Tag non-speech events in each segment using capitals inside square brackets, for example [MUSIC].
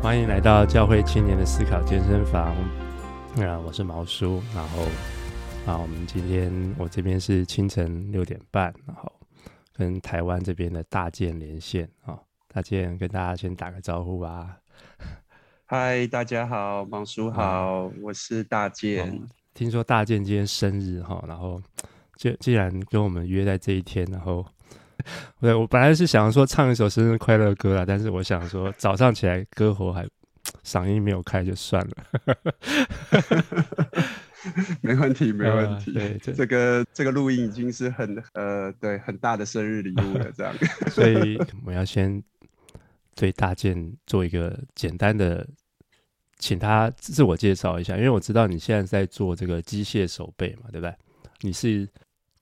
欢迎来到教会青年的思考健身房。啊，我是毛叔。然后，啊，我们今天我这边是清晨六点半，然后跟台湾这边的大健连线啊。大健跟大家先打个招呼吧。嗨，大家好，毛叔好，嗯、我是大健、哦。听说大健今天生日哈，然后就既然跟我们约在这一天，然后。对，我本来是想说唱一首生日快乐歌啦，但是我想说早上起来歌喉还嗓音没有开就算了。[LAUGHS] 没问题，没问题。呃、对，这个这个录音已经是很呃对很大的生日礼物了，这样。[LAUGHS] 所以我要先对大健做一个简单的，请他自我介绍一下，因为我知道你现在在做这个机械手背嘛，对不对？你是。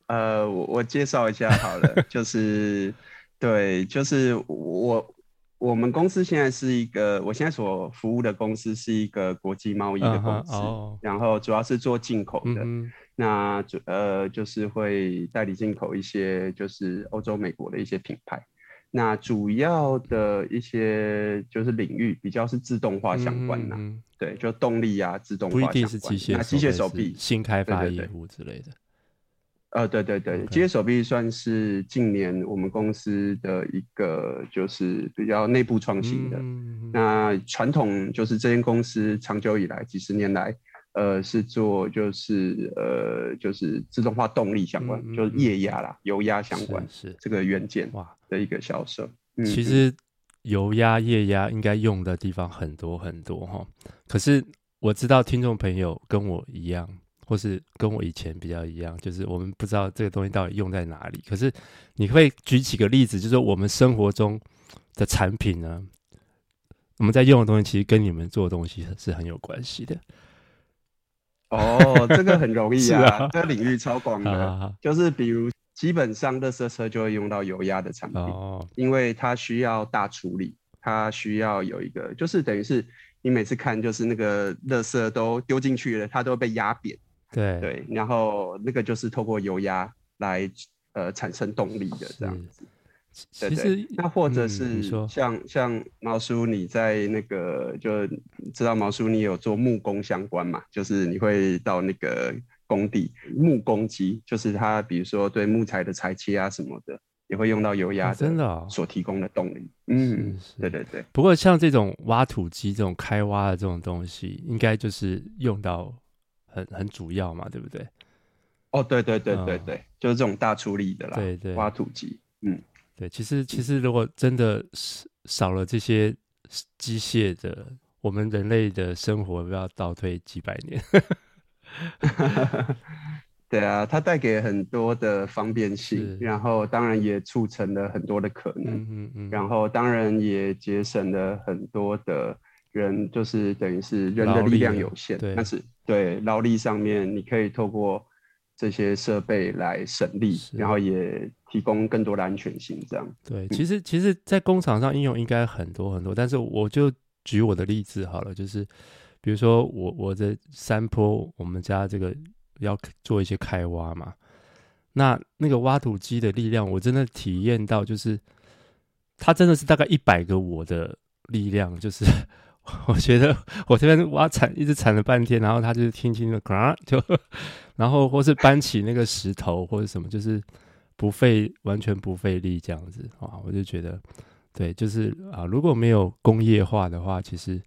呃，我我介绍一下好了，就是对，就是我我们公司现在是一个，我现在所服务的公司是一个国际贸易的公司，uh -huh, oh. 然后主要是做进口的，嗯、那主呃就是会代理进口一些就是欧洲、美国的一些品牌，那主要的一些就是领域比较是自动化相关的、嗯，对，就动力啊，自动化相关，不一定是机械，那机械手臂新开发业务之类的。呃，对对对，机械手臂算是近年我们公司的一个就是比较内部创新的。嗯、那传统就是这间公司长久以来几十年来，呃，是做就是呃就是自动化动力相关，嗯、就是液压啦、油压相关是，是这个元件哇的一个销售。其实油压、液压应该用的地方很多很多哈，可是我知道听众朋友跟我一样。或是跟我以前比较一样，就是我们不知道这个东西到底用在哪里。可是你会举几个例子，就是我们生活中的产品呢，我们在用的东西其实跟你们做的东西是很有关系的。哦，这个很容易啊，[LAUGHS] 啊这个领域超广的就是比如基本上垃圾车就会用到油压的产品，哦，因为它需要大处理，它需要有一个，就是等于是你每次看，就是那个垃圾都丢进去了，它都会被压扁。对对，然后那个就是透过油压来呃产生动力的这样子。对对，其实那或者是像、嗯、像毛叔，你在那个就知道毛叔你有做木工相关嘛？就是你会到那个工地木工机，就是它比如说对木材的裁切啊什么的，也会用到油压、啊、真的所提供的动力。嗯，对对对。不过像这种挖土机这种开挖的这种东西，应该就是用到。很很主要嘛，对不对？哦，对对对对对，嗯、就是这种大出力的啦。对对，挖土机，嗯，对。其实其实，如果真的少了这些机械的，我们人类的生活不要倒退几百年。[LAUGHS] 对啊，它带给很多的方便性，然后当然也促成了很多的可能，嗯嗯嗯，然后当然也节省了很多的。人就是等于是人的力量有限，但是对劳力上面，你可以透过这些设备来省力，然后也提供更多的安全性。这样对，其实其实，在工厂上应用应该很多很多，但是我就举我的例子好了，就是比如说我我的山坡，我们家这个要做一些开挖嘛，那那个挖土机的力量，我真的体验到，就是它真的是大概一百个我的力量，就是。[LAUGHS] 我觉得我这边挖铲，一直铲了半天，然后他就是轻轻的，[LAUGHS] 就，然后或是搬起那个石头或者什么，就是不费完全不费力这样子啊，我就觉得，对，就是啊，如果没有工业化的话，其实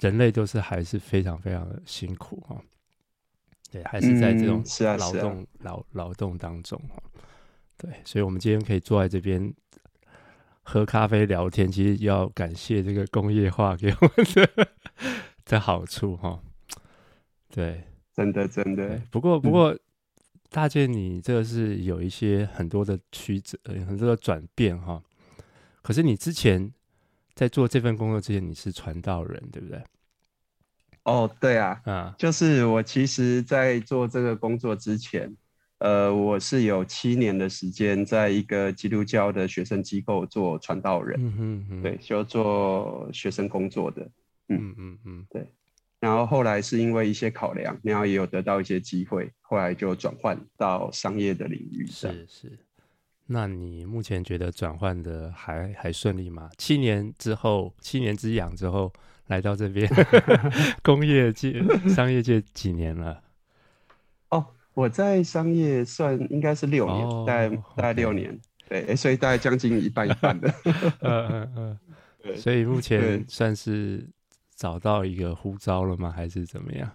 人类都是还是非常非常的辛苦哈，对，还是在这种劳动劳劳动当中哈，对，所以我们今天可以坐在这边。喝咖啡聊天，其实要感谢这个工业化给我们的 [LAUGHS] 的好处哈。对，真的真的。不过不过，大健你这个是有一些很多的曲折，很多的转变哈。可是你之前在做这份工作之前，你是传道人，对不对？哦，对啊，啊，就是我其实，在做这个工作之前。呃，我是有七年的时间，在一个基督教的学生机构做传道人，嗯哼哼，对，就做学生工作的，嗯嗯嗯，对。然后后来是因为一些考量，然后也有得到一些机会，后来就转换到商业的领域。是是。那你目前觉得转换的还还顺利吗？七年之后，七年之痒之后来到这边，[LAUGHS] 工业界、商业界几年了？哦，我在商业算应该是六年，哦、大概大概六年，对，欸、所以大概将近一半一半的。[LAUGHS] 嗯嗯嗯，对，所以目前算是找到一个呼召了吗？还是怎么样？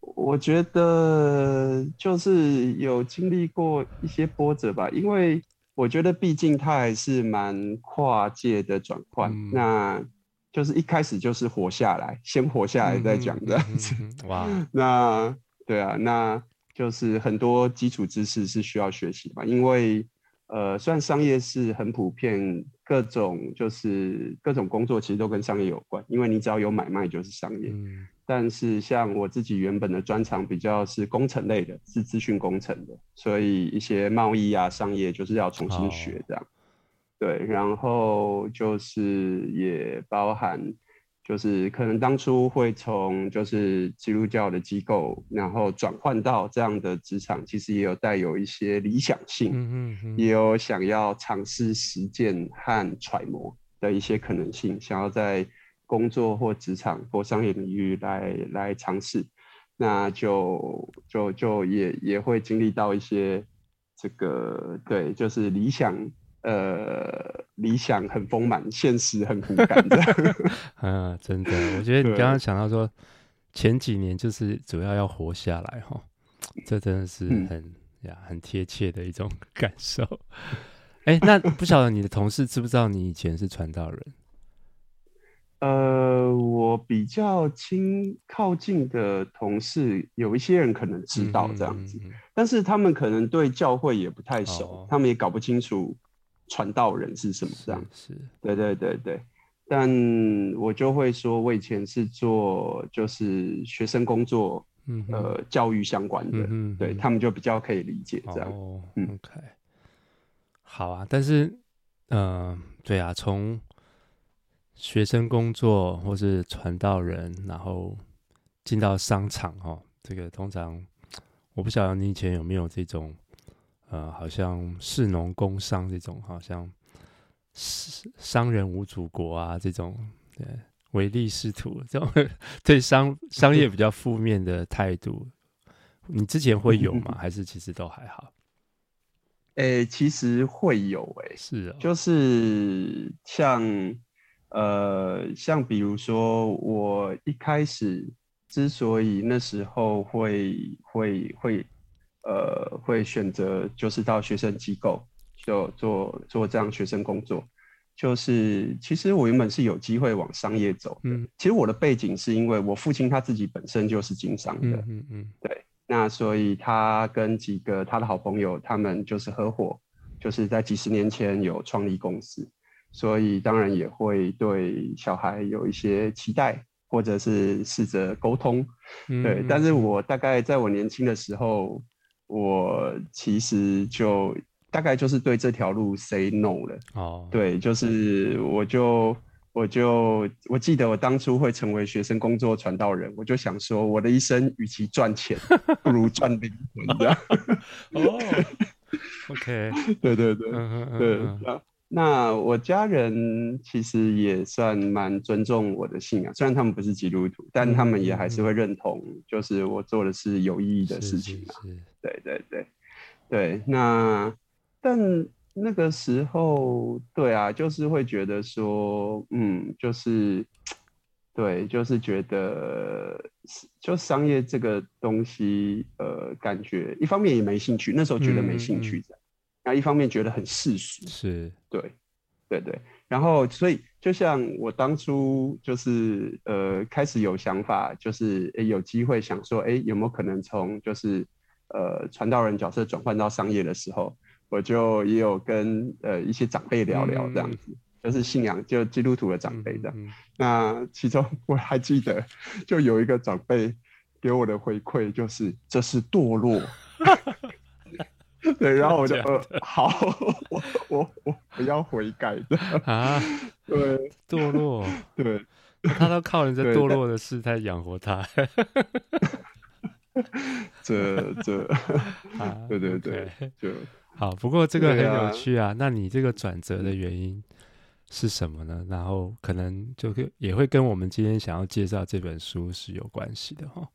我觉得就是有经历过一些波折吧，因为我觉得毕竟它还是蛮跨界的转换，嗯、那就是一开始就是活下来，先活下来再讲这样子。嗯嗯嗯、哇，[LAUGHS] 那对啊，那就是很多基础知识是需要学习吧，因为呃，虽然商业是很普遍，各种就是各种工作其实都跟商业有关，因为你只要有买卖就是商业。嗯但是像我自己原本的专长比较是工程类的，是资讯工程的，所以一些贸易啊、商业就是要重新学这样。Oh. 对，然后就是也包含，就是可能当初会从就是基督教的机构，然后转换到这样的职场，其实也有带有一些理想性，mm hmm. 也有想要尝试实践和揣摩的一些可能性，想要在。工作或职场或商业领域来来尝试，那就就就也也会经历到一些这个对，就是理想呃理想很丰满，现实很骨感的。嗯，[LAUGHS] 真的，我觉得你刚刚想到说前几年就是主要要活下来哈，这真的是很、嗯、呀很贴切的一种 [LAUGHS] 感受。哎、欸，那不晓得你的同事知不知道你以前是传道人？[LAUGHS] 呃，我比较亲靠近的同事，有一些人可能知道这样子，嗯嗯嗯、但是他们可能对教会也不太熟，哦、他们也搞不清楚传道人是什么这样。是，是对对对对。但我就会说，我以前是做就是学生工作，嗯，呃，教育相关的，嗯对他们就比较可以理解这样。哦、嗯，OK，好啊。但是，嗯、呃，对啊，从学生工作或是传道人，然后进到商场哦，这个通常我不晓得你以前有没有这种，呃，好像士农工商这种，好像商人无祖国啊这种，对，唯利是图这种对商商业比较负面的态度，你之前会有吗？[LAUGHS] 还是其实都还好？诶、欸，其实会有诶、欸，是啊，就是像。呃，像比如说，我一开始之所以那时候会会会呃会选择就是到学生机构就做做这样学生工作，就是其实我原本是有机会往商业走的。嗯，其实我的背景是因为我父亲他自己本身就是经商的。嗯嗯嗯，对，那所以他跟几个他的好朋友，他们就是合伙，就是在几十年前有创立公司。所以当然也会对小孩有一些期待，或者是试着沟通，嗯、对。但是我大概在我年轻的时候，我其实就大概就是对这条路 say no 了。哦，对，就是我就我就我记得我当初会成为学生工作传道人，我就想说，我的一生与其赚钱，不如赚灵魂这样。[LAUGHS] 哦，OK，对对对，嗯嗯对。那我家人其实也算蛮尊重我的信仰，虽然他们不是基督徒，但他们也还是会认同，就是我做的是有意义的事情嘛。对对对对。那但那个时候，对啊，就是会觉得说，嗯，就是对，就是觉得就商业这个东西，呃，感觉一方面也没兴趣，那时候觉得没兴趣的。那一方面觉得很世俗，是对，对对。然后，所以就像我当初就是呃开始有想法，就是诶有机会想说，诶有没有可能从就是呃传道人角色转换到商业的时候，我就也有跟呃一些长辈聊聊这样子，嗯、就是信仰就基督徒的长辈这样。嗯嗯、那其中我还记得，就有一个长辈给我的回馈就是这是堕落。[LAUGHS] [LAUGHS] 对，然后我就呃，好，我我我不要悔改的啊，对，堕落，对，他都靠人家堕落的事在养活他，这 [LAUGHS] 这，对对对，就好，不过这个很有趣啊。啊那你这个转折的原因是什么呢？然后可能就也会跟我们今天想要介绍这本书是有关系的哈。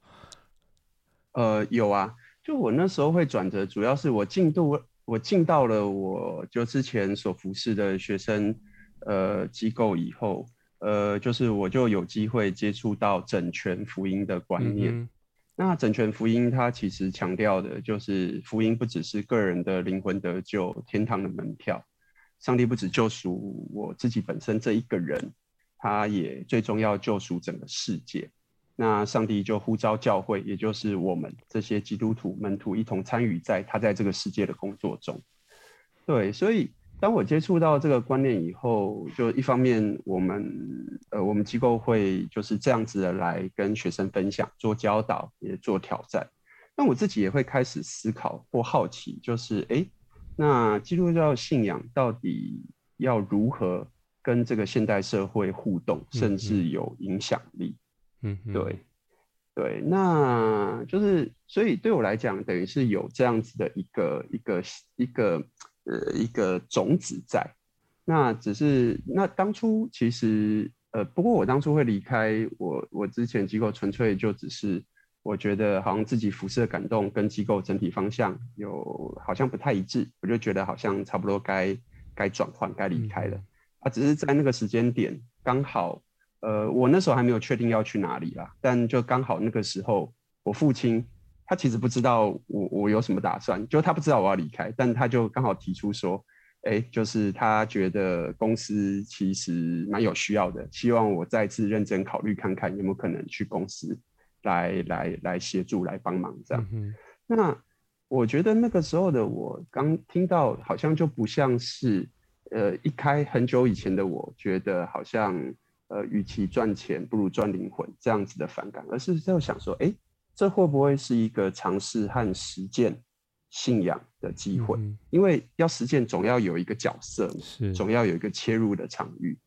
呃，有啊，就我那时候会转折，主要是我进度我进到了我就之前所服侍的学生呃机构以后，呃，就是我就有机会接触到整全福音的观念。嗯那整全福音，它其实强调的就是福音不只是个人的灵魂得救、天堂的门票。上帝不只救赎我自己本身这一个人，他也最终要救赎整个世界。那上帝就呼召教会，也就是我们这些基督徒门徒一同参与在他在这个世界的工作中。对，所以。当我接触到这个观念以后，就一方面我们呃我们机构会就是这样子的来跟学生分享、做教导、也做挑战。那我自己也会开始思考或好奇，就是哎，那基督教信仰到底要如何跟这个现代社会互动，甚至有影响力？嗯，对对，那就是所以对我来讲，等于是有这样子的一个一个一个。呃，一个种子在，那只是那当初其实呃，不过我当初会离开我我之前机构，纯粹就只是我觉得好像自己辐射感动跟机构整体方向有好像不太一致，我就觉得好像差不多该该转换该离开了啊，只是在那个时间点刚好呃，我那时候还没有确定要去哪里啦，但就刚好那个时候我父亲。他其实不知道我我有什么打算，就他不知道我要离开，但他就刚好提出说，哎，就是他觉得公司其实蛮有需要的，希望我再次认真考虑看看有没有可能去公司来来来协助来帮忙这样。嗯、那我觉得那个时候的我刚听到，好像就不像是呃一开很久以前的我觉得好像呃与其赚钱不如赚灵魂这样子的反感，而是就想说，哎。这会不会是一个尝试和实践信仰的机会？嗯、因为要实践，总要有一个角色，是总要有一个切入的场域。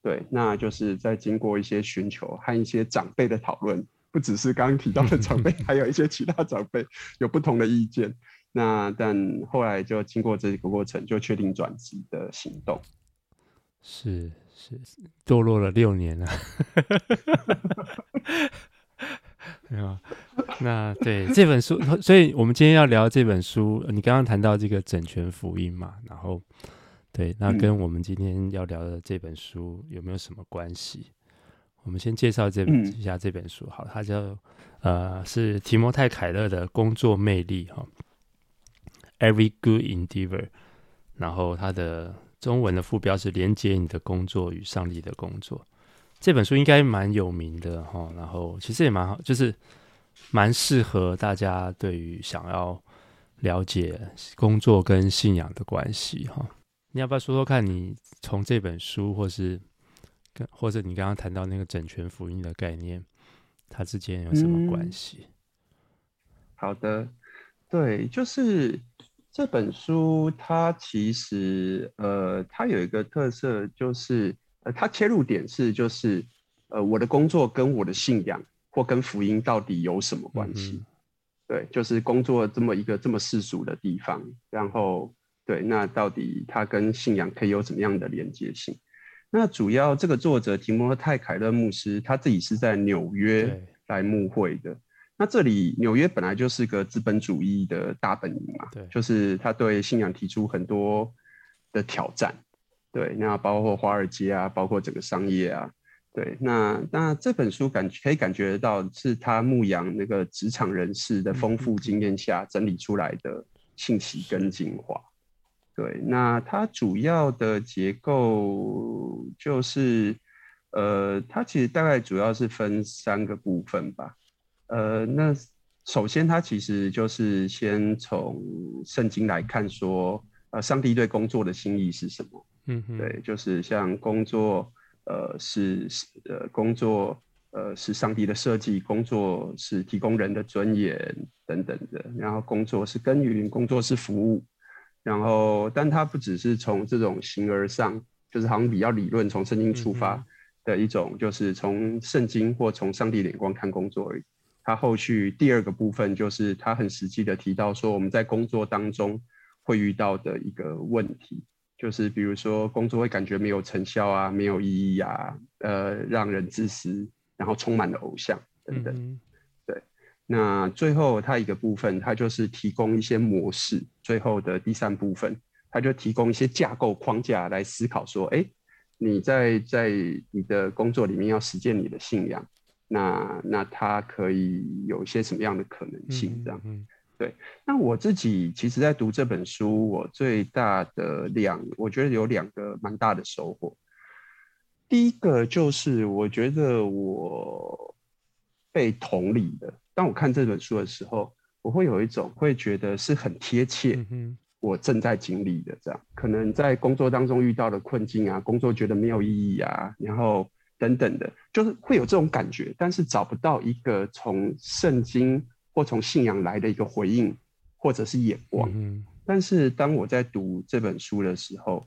对，那就是在经过一些寻求和一些长辈的讨论，不只是刚刚提到的 [LAUGHS] 长辈，还有一些其他长辈有不同的意见。那但后来就经过这个过程，就确定转职的行动。是是，堕落了六年了。[LAUGHS] 没有，那对这本书，所以我们今天要聊这本书。你刚刚谈到这个整全福音嘛，然后对，那跟我们今天要聊的这本书有没有什么关系？我们先介绍这本一下这本书，好，它叫呃是提摩太凯勒的工作魅力哈，Every Good Endeavor，然后它的中文的副标是连接你的工作与上帝的工作。这本书应该蛮有名的哈，然后其实也蛮好，就是蛮适合大家对于想要了解工作跟信仰的关系哈。你要不要说说看你从这本书，或是跟或者你刚刚谈到那个整全福音的概念，它之间有什么关系？嗯，好的，对，就是这本书它其实呃，它有一个特色就是。呃，它切入点是就是，呃，我的工作跟我的信仰或跟福音到底有什么关系？嗯、对，就是工作这么一个这么世俗的地方，然后对，那到底它跟信仰可以有怎么样的连接性？那主要这个作者提摩太凯勒牧师他自己是在纽约来牧会的。那这里纽约本来就是个资本主义的大本营嘛，对，就是他对信仰提出很多的挑战。对，那包括华尔街啊，包括整个商业啊，对，那那这本书感可以感觉得到是他牧羊那个职场人士的丰富经验下整理出来的信息跟精华。对，那它主要的结构就是，呃，它其实大概主要是分三个部分吧。呃，那首先他其实就是先从圣经来看说，呃，上帝对工作的心意是什么？嗯，对，就是像工作，呃，是呃，工作，呃，是上帝的设计，工作是提供人的尊严等等的，然后工作是耕耘，工作是服务，然后，但它不只是从这种形而上，就是好像比较理论，从圣经出发的一种，就是从圣经或从上帝的眼光看工作而已。它后续第二个部分就是他很实际的提到说，我们在工作当中。会遇到的一个问题，就是比如说工作会感觉没有成效啊，没有意义啊，呃，让人自私，然后充满了偶像等等。嗯、对，那最后他一个部分，他就是提供一些模式。最后的第三部分，他就提供一些架构框架来思考说，哎，你在在你的工作里面要实践你的信仰。那那它可以有一些什么样的可能性？这样，嗯，对。那我自己其实，在读这本书，我最大的两，我觉得有两个蛮大的收获。第一个就是，我觉得我被同理的。当我看这本书的时候，我会有一种会觉得是很贴切，我正在经历的这样。可能在工作当中遇到的困境啊，工作觉得没有意义啊，然后。等等的，就是会有这种感觉，但是找不到一个从圣经或从信仰来的一个回应，或者是眼光。嗯。但是当我在读这本书的时候，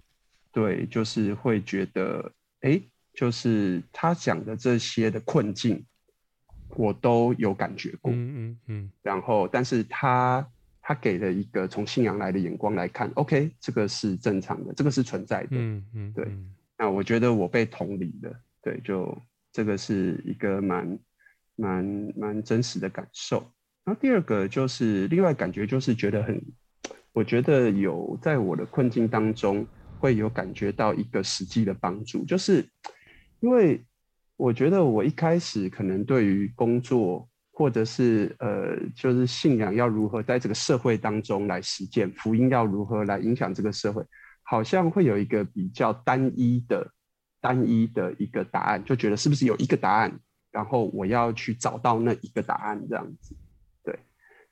对，就是会觉得，哎，就是他讲的这些的困境，我都有感觉过。嗯嗯嗯。然后，但是他他给了一个从信仰来的眼光来看，OK，这个是正常的，这个是存在的。嗯嗯。对。那我觉得我被同理了。对，就这个是一个蛮蛮蛮真实的感受。然后第二个就是另外感觉就是觉得很，我觉得有在我的困境当中会有感觉到一个实际的帮助，就是因为我觉得我一开始可能对于工作或者是呃就是信仰要如何在这个社会当中来实践，福音要如何来影响这个社会，好像会有一个比较单一的。单一的一个答案，就觉得是不是有一个答案，然后我要去找到那一个答案这样子，对，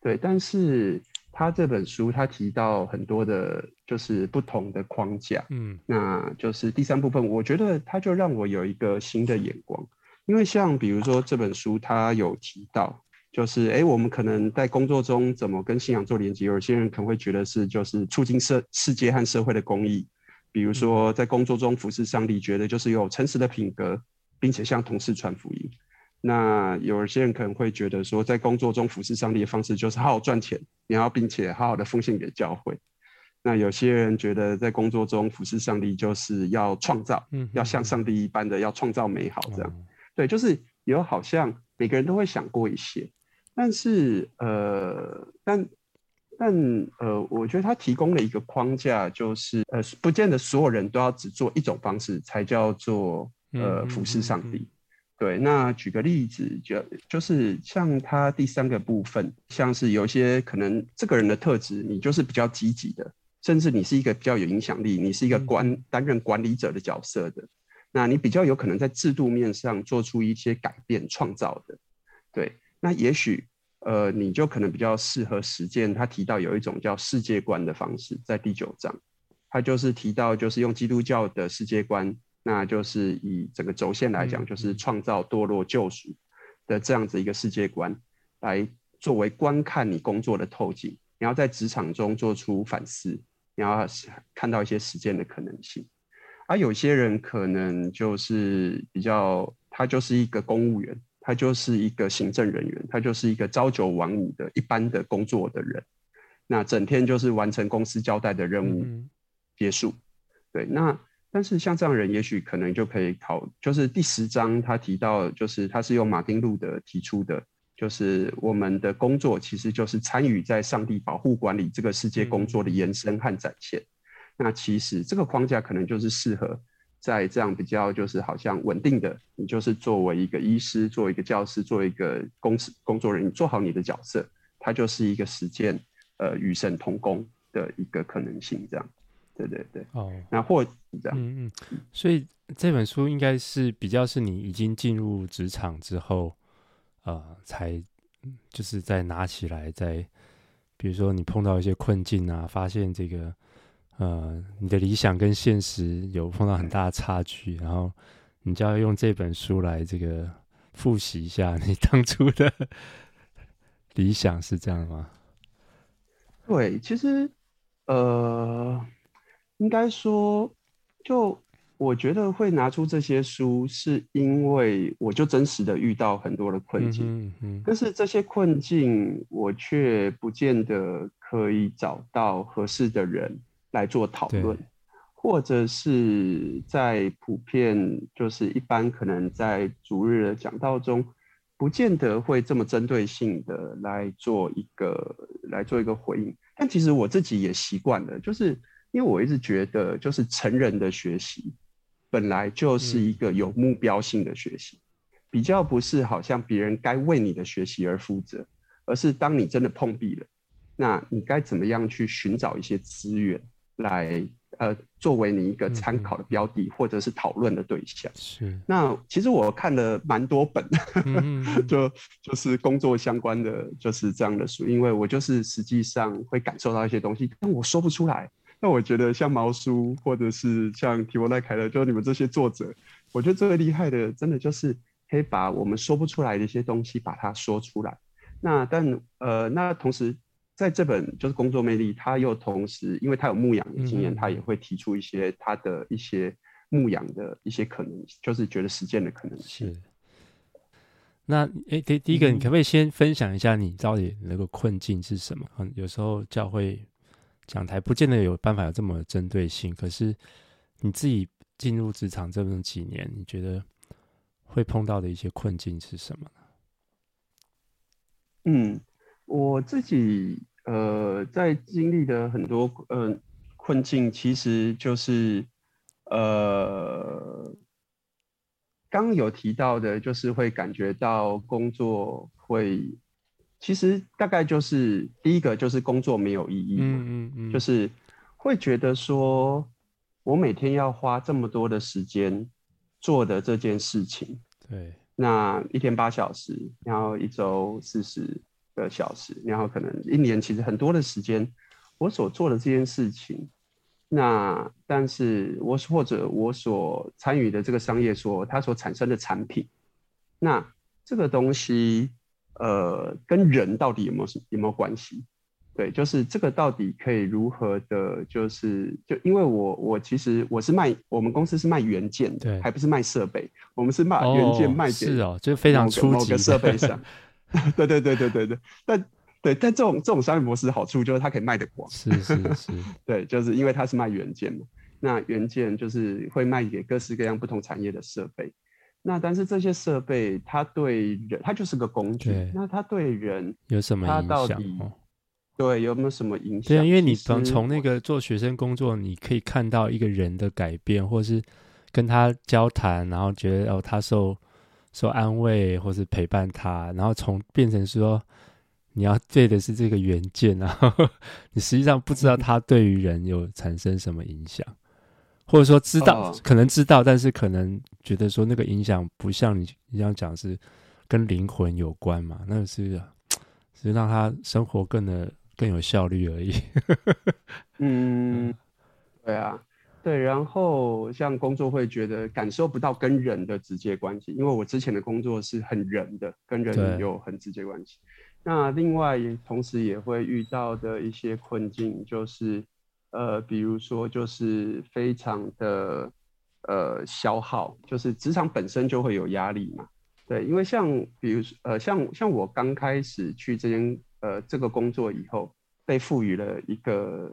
对。但是他这本书他提到很多的，就是不同的框架，嗯，那就是第三部分，我觉得他就让我有一个新的眼光，因为像比如说这本书他有提到，就是哎，我们可能在工作中怎么跟信仰做连接，有些人可能会觉得是就是促进社世界和社会的公益。比如说，在工作中服侍上帝，觉得就是有诚实的品格，并且向同事传福音。那有些人可能会觉得说，在工作中服侍上帝的方式就是好好赚钱，然后并且好好的奉献给教会。那有些人觉得在工作中服侍上帝就是要创造，要像上帝一般的要创造美好这样。对，就是有好像每个人都会想过一些，但是呃，但。但呃，我觉得他提供了一个框架，就是呃，不见得所有人都要只做一种方式才叫做呃服侍上帝。嗯嗯嗯、对，那举个例子，就就是像他第三个部分，像是有一些可能这个人的特质，你就是比较积极的，甚至你是一个比较有影响力，你是一个管担任管理者的角色的，那你比较有可能在制度面上做出一些改变创造的。对，那也许。呃，你就可能比较适合实践。他提到有一种叫世界观的方式，在第九章，他就是提到，就是用基督教的世界观，那就是以整个轴线来讲，就是创造、堕落、救赎的这样子一个世界观，来作为观看你工作的透镜。你要在职场中做出反思，你要看到一些实践的可能性。而有些人可能就是比较，他就是一个公务员。他就是一个行政人员，他就是一个朝九晚五的一般的工作的人，那整天就是完成公司交代的任务结束。嗯、对，那但是像这样的人，也许可能就可以考，就是第十章他提到，就是他是用马丁路德提出的，就是我们的工作其实就是参与在上帝保护管理这个世界工作的延伸和展现。嗯、那其实这个框架可能就是适合。在这样比较就是好像稳定的，你就是作为一个医师，作为一个教师，作为一个公司工作人员，你做好你的角色，它就是一个实践呃与神同工的一个可能性，这样，对对对，哦，那或这样，嗯嗯，所以这本书应该是比较是你已经进入职场之后，呃，才就是再拿起来，再比如说你碰到一些困境啊，发现这个。呃，你的理想跟现实有碰到很大的差距，然后你就要用这本书来这个复习一下你当初的 [LAUGHS] 理想，是这样吗？对，其实呃，应该说，就我觉得会拿出这些书，是因为我就真实的遇到很多的困境，嗯哼但是这些困境我却不见得可以找到合适的人来做讨论，或者是在普遍就是一般可能在逐日的讲道中，不见得会这么针对性的来做一个来做一个回应。但其实我自己也习惯了，就是因为我一直觉得，就是成人的学习本来就是一个有目标性的学习，比较不是好像别人该为你的学习而负责，而是当你真的碰壁了。那你该怎么样去寻找一些资源来呃作为你一个参考的标的或者是讨论的对象？是。那其实我看了蛮多本，嗯、[LAUGHS] 就就是工作相关的就是这样的书，因为我就是实际上会感受到一些东西，但我说不出来。那我觉得像毛叔或者是像提摩太凯勒，就是你们这些作者，我觉得最厉害的，真的就是可以把我们说不出来的一些东西把它说出来。那但呃，那同时。在这本就是工作魅力，他又同时，因为他有牧羊的经验，他也会提出一些他的一些牧羊的一些可能，就是觉得实践的可能性。是。那诶，第第一个，你可不可以先分享一下你到底那个困境是什么？嗯，有时候教会讲台不见得有办法有这么针对性，可是你自己进入职场这么几年，你觉得会碰到的一些困境是什么呢？嗯。我自己呃，在经历的很多呃困境，其实就是呃，刚有提到的，就是会感觉到工作会，其实大概就是第一个就是工作没有意义，嗯嗯嗯，就是会觉得说，我每天要花这么多的时间做的这件事情，对，那一天八小时，然后一周四十。个小时，然后可能一年其实很多的时间，我所做的这件事情，那但是我或者我所参与的这个商业所它所产生的产品，那这个东西呃跟人到底有没有有没有关系？对，就是这个到底可以如何的，就是就因为我我其实我是卖我们公司是卖元件的，对，还不是卖设备，我们是把元件卖给是哦，就非常初级某个设备上。[LAUGHS] [LAUGHS] 对对对对对对，但对但这种这种商业模式好处就是它可以卖得广，是是是，[LAUGHS] 对，就是因为它是卖元件嘛，那元件就是会卖给各式各样不同产业的设备，那但是这些设备它对人，它就是个工具，那它对人有什么影响？对有没有什么影响？对啊，因为你从从那个做学生工作，你可以看到一个人的改变，或是跟他交谈，然后觉得哦，他受。说安慰或是陪伴他，然后从变成说你要对的是这个原件，然 [LAUGHS] 后你实际上不知道他对于人有产生什么影响，或者说知道可能知道，但是可能觉得说那个影响不像你你这样讲是跟灵魂有关嘛？那个是是让他生活更的更有效率而已。[LAUGHS] 嗯，对啊。对，然后像工作会觉得感受不到跟人的直接关系，因为我之前的工作是很人的，跟人有很直接关系。那另外同时也会遇到的一些困境，就是呃，比如说就是非常的呃消耗，就是职场本身就会有压力嘛。对，因为像比如说呃像像我刚开始去这间呃这个工作以后，被赋予了一个。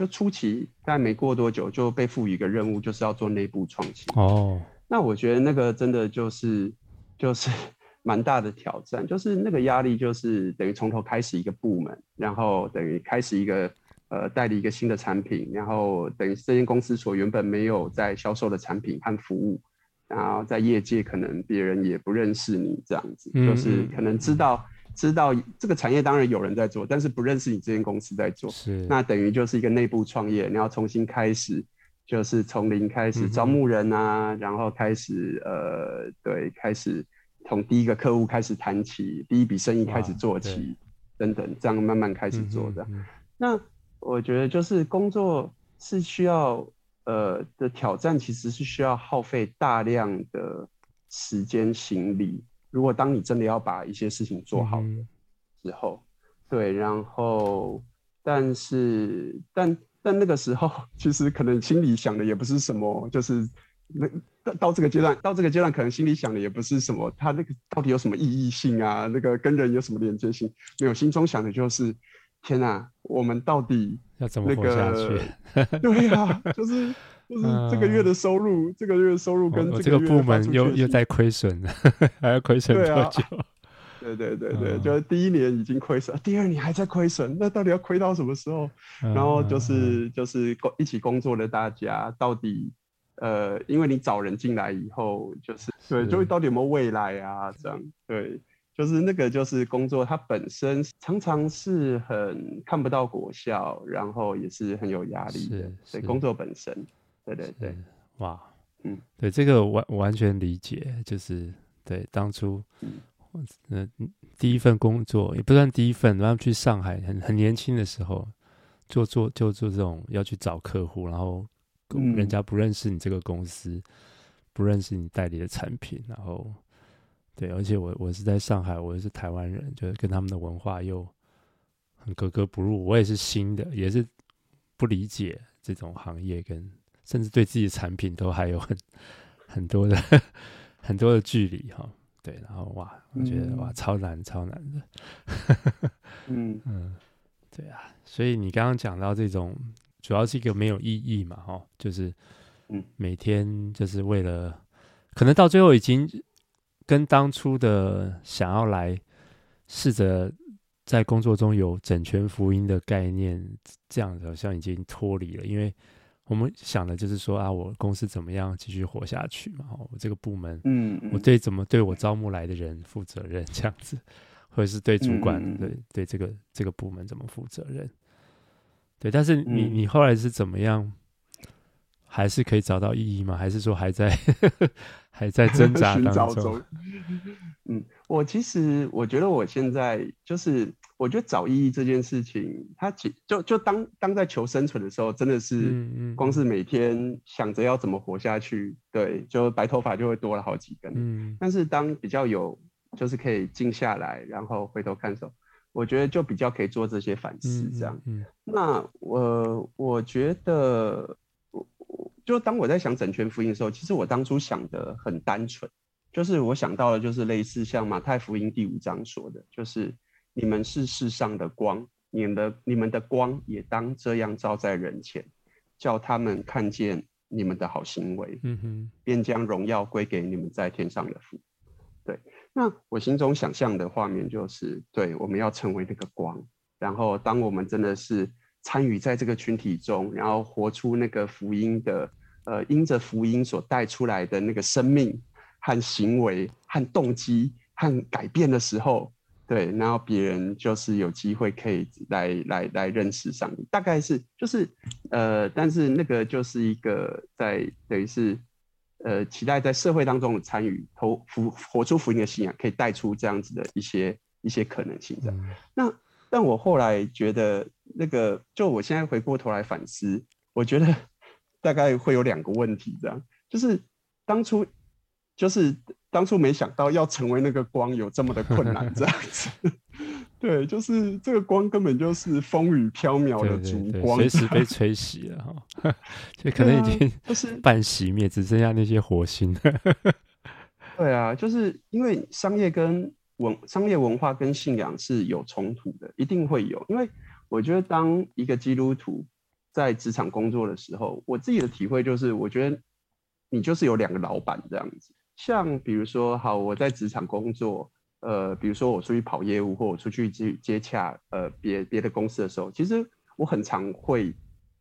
就初期，大概没过多久就被赋予一个任务，就是要做内部创新。哦，那我觉得那个真的就是就是 [LAUGHS] 蛮大的挑战，就是那个压力就是等于从头开始一个部门，然后等于开始一个呃代理一个新的产品，然后等于这间公司所原本没有在销售的产品和服务，然后在业界可能别人也不认识你这样子，嗯、就是可能知道。知道这个产业当然有人在做，但是不认识你这间公司在做，是那等于就是一个内部创业，你要重新开始，就是从零开始招募人啊，嗯、然后开始呃，对，开始从第一个客户开始谈起，第一笔生意开始做起，等等，这样慢慢开始做的。嗯嗯、那我觉得就是工作是需要呃的挑战，其实是需要耗费大量的时间心力。如果当你真的要把一些事情做好的时候，嗯、对，然后，但是，但但那个时候，[LAUGHS] 其实可能心里想的也不是什么，就是那到到这个阶段，到这个阶段，可能心里想的也不是什么，他那个到底有什么意义性啊？那个跟人有什么连接性？没有，心中想的就是天哪，我们到底要怎么活下去？那个、对呀、啊，就是就是这个月的收入，嗯、这个月的收入跟这个，部门又又在亏损，[LAUGHS] 还要亏损多久？[LAUGHS] 对对对对，嗯、就是第一年已经亏损，第二年还在亏损，那到底要亏到什么时候？嗯、然后就是就是工一起工作的大家，到底呃，因为你找人进来以后，就是对，就会到底有没有未来啊？这样对。就是那个，就是工作，它本身常常是很看不到果效，然后也是很有压力的。对，工作本身，对对对，哇，嗯，对，这个完完全理解，就是对当初，嗯，第一份工作也不算第一份，然后去上海很很年轻的时候，做做就做这种要去找客户，然后人家不认识你这个公司，嗯、不认识你代理的产品，然后。对，而且我我是在上海，我也是台湾人，就是跟他们的文化又很格格不入。我也是新的，也是不理解这种行业，跟甚至对自己的产品都还有很很多的 [LAUGHS] 很多的距离哈。对，然后哇，我觉得、[LAUGHS] 嗯、哇，超难超难的。嗯嗯，对啊，所以你刚刚讲到这种，主要是一个没有意义嘛，哈，就是嗯，每天就是为了，可能到最后已经。跟当初的想要来试着在工作中有整全福音的概念，这样子好像已经脱离了。因为我们想的就是说啊，我公司怎么样继续活下去嘛？我这个部门，嗯，我对怎么对我招募来的人负责任，这样子，或者是对主管，对对这个这个部门怎么负责任？对，但是你你后来是怎么样？还是可以找到意义吗？还是说还在 [LAUGHS] 还在挣扎 [LAUGHS] 当中？[LAUGHS] 嗯，我其实我觉得我现在就是，我觉得找意义这件事情，它其就就当当在求生存的时候，真的是光是每天想着要怎么活下去，对，就白头发就会多了好几根。嗯，但是当比较有就是可以静下来，然后回头看的时候，我觉得就比较可以做这些反思，这样。嗯，嗯，那我我觉得。就当我在想整全福音的时候，其实我当初想的很单纯，就是我想到的，就是类似像马太福音第五章说的，就是你们是世上的光，你们的你们的光也当这样照在人前，叫他们看见你们的好行为，嗯哼，便将荣耀归给你们在天上的父。对，那我心中想象的画面就是，对，我们要成为那个光，然后当我们真的是参与在这个群体中，然后活出那个福音的。呃，因着福音所带出来的那个生命和行为和动机和改变的时候，对，然后别人就是有机会可以来来来认识上帝，大概是就是呃，但是那个就是一个在等于是呃，期待在社会当中的参与，投福活出福音的信仰，可以带出这样子的一些一些可能性这样。嗯、那但我后来觉得那个，就我现在回过头来反思，我觉得。[LAUGHS] 大概会有两个问题，这样就是当初就是当初没想到要成为那个光有这么的困难，这样子。[LAUGHS] 对，就是这个光根本就是风雨飘渺的烛光，随时被吹熄了哈，[LAUGHS] 就可能已经就是半熄灭，只剩下那些火星。[LAUGHS] 对啊，就是因为商业跟文商业文化跟信仰是有冲突的，一定会有。因为我觉得当一个基督徒。在职场工作的时候，我自己的体会就是，我觉得你就是有两个老板这样子。像比如说，好，我在职场工作，呃，比如说我出去跑业务，或我出去接接洽呃别别的公司的时候，其实我很常会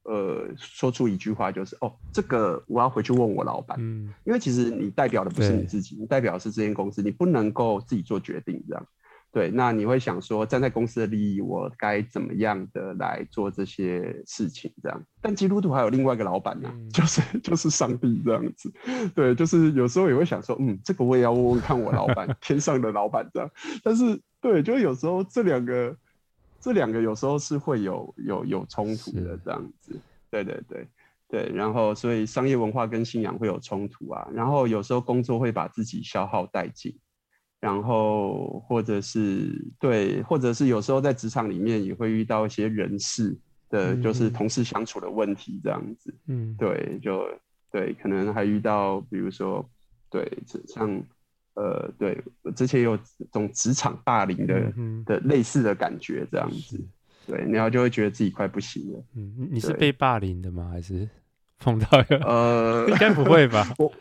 呃说出一句话，就是哦，这个我要回去问我老板，嗯，因为其实你代表的不是你自己，你代表的是这间公司，你不能够自己做决定这样。对，那你会想说，站在公司的利益，我该怎么样的来做这些事情？这样，但基督徒还有另外一个老板呢、啊嗯，就是就是上帝这样子。对，就是有时候也会想说，嗯，这个我也要问问看我老板，[LAUGHS] 天上的老板这样。但是，对，就有时候这两个，这两个有时候是会有有有冲突的这样子。对对对对，然后所以商业文化跟信仰会有冲突啊。然后有时候工作会把自己消耗殆尽。然后，或者是对，或者是有时候在职场里面也会遇到一些人事的，就是同事相处的问题这样子。嗯，对，就对，可能还遇到，比如说，对，像呃，对，之前有这种职场霸凌的的类似的感觉这样子。对，然后就会觉得自己快不行了。嗯，你是被霸凌的吗？还是碰到？呃，应该不会吧？[LAUGHS] 我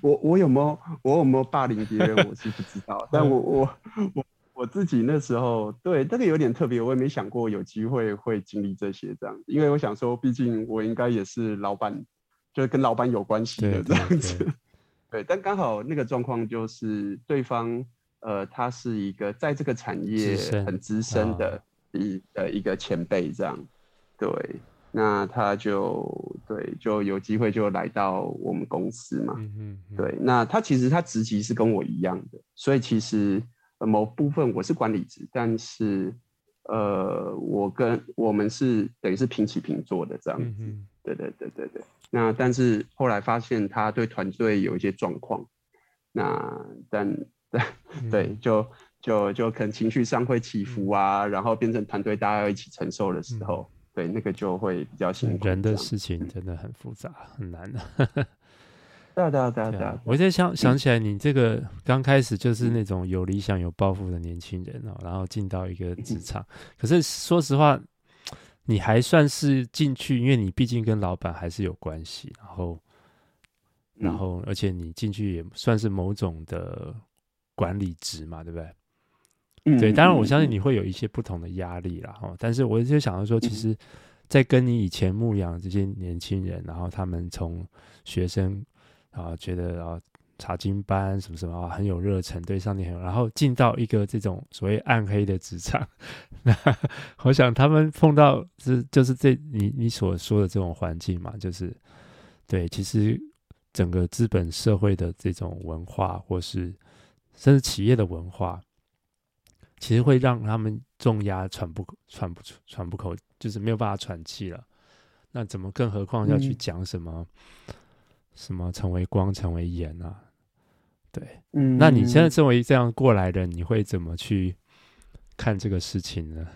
我我有没有我有没有霸凌别人？我是不知道。[LAUGHS] 但我我我我自己那时候对这个有点特别，我也没想过有机会会经历这些这样，因为我想说，毕竟我应该也是老板，就是跟老板有关系的这样子。[LAUGHS] 对，但刚好那个状况就是对方。呃，他是一个在这个产业很资深的一呃一个前辈，这样，对，那他就对就有机会就来到我们公司嘛，嗯嗯，对，那他其实他职级是跟我一样的，所以其实某部分我是管理职，但是呃，我跟我们是等于是平起平坐的这样子，对对对对对，那但是后来发现他对团队有一些状况，那但。对对，就就就可能情绪上会起伏啊，然后变成团队大家要一起承受的时候，对，那个就会比较辛苦。人的事情真的很复杂，很难 [LAUGHS] 的。对对 [LAUGHS] 对对，我现在想想起来，你这个刚开始就是那种有理想、有抱负的年轻人哦，然后进到一个职场，可是说实话，你还算是进去，因为你毕竟跟老板还是有关系，然后，然后，而且你进去也算是某种的。管理职嘛，对不对？嗯，对，当然我相信你会有一些不同的压力啦。哈、嗯。但是我就想到说，其实，在跟你以前牧养这些年轻人，然后他们从学生啊，觉得啊，查经班什么什么啊，很有热忱，对上帝很有，然后进到一个这种所谓暗黑的职场，那我想他们碰到是就是这你你所说的这种环境嘛，就是对，其实整个资本社会的这种文化或是。甚至企业的文化，其实会让他们重压喘不喘不出喘不口，就是没有办法喘气了。那怎么更何况要去讲什么、嗯、什么成为光成为盐啊？对，嗯，那你现在作为这样过来的，你会怎么去看这个事情呢？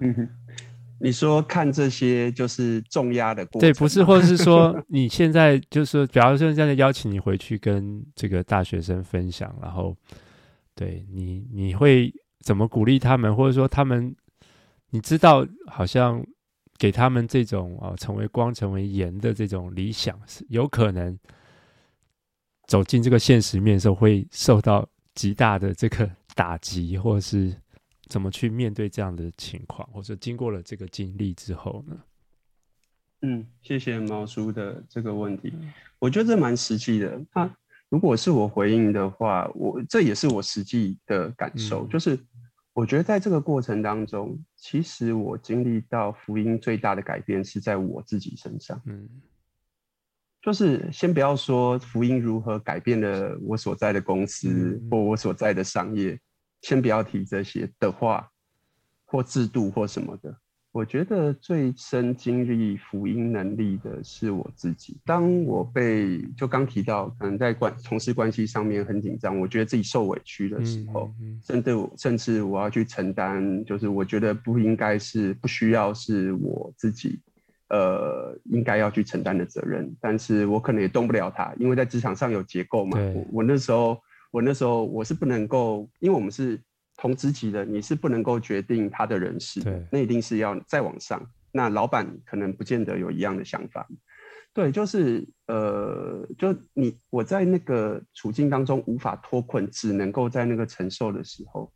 嗯 [LAUGHS] 你说看这些就是重压的过程，对，不是，或者是说 [LAUGHS] 你现在就是，比方说现在邀请你回去跟这个大学生分享，然后对你，你会怎么鼓励他们，或者说他们，你知道，好像给他们这种啊，成为光、成为盐的这种理想，是有可能走进这个现实面的时候，会受到极大的这个 [LAUGHS] 打击，或者是。怎么去面对这样的情况，或者经过了这个经历之后呢？嗯，谢谢毛叔的这个问题，我觉得这蛮实际的。他如果是我回应的话，我这也是我实际的感受，嗯，就是我觉得在这个过程当中，其实我经历到福音最大的改变是在我自己身上。嗯，就是先不要说福音如何改变了我所在的公司，嗯，或我所在的商业。先不要提这些的话，或制度或什么的。我觉得最深经历福音能力的是我自己。当我被就刚提到，可能在关从事关系上面很紧张，我觉得自己受委屈的时候，嗯嗯、甚至甚至我要去承担，就是我觉得不应该是不需要是我自己，呃，应该要去承担的责任。但是我可能也动不了它，因为在职场上有结构嘛。我，我那时候。我那时候我是不能够，因为我们是同职级的，你是不能够决定他的人事，对，那一定是要再往上。那老板可能不见得有一样的想法，对，就是呃，就你我在那个处境当中无法脱困，只能够在那个承受的时候，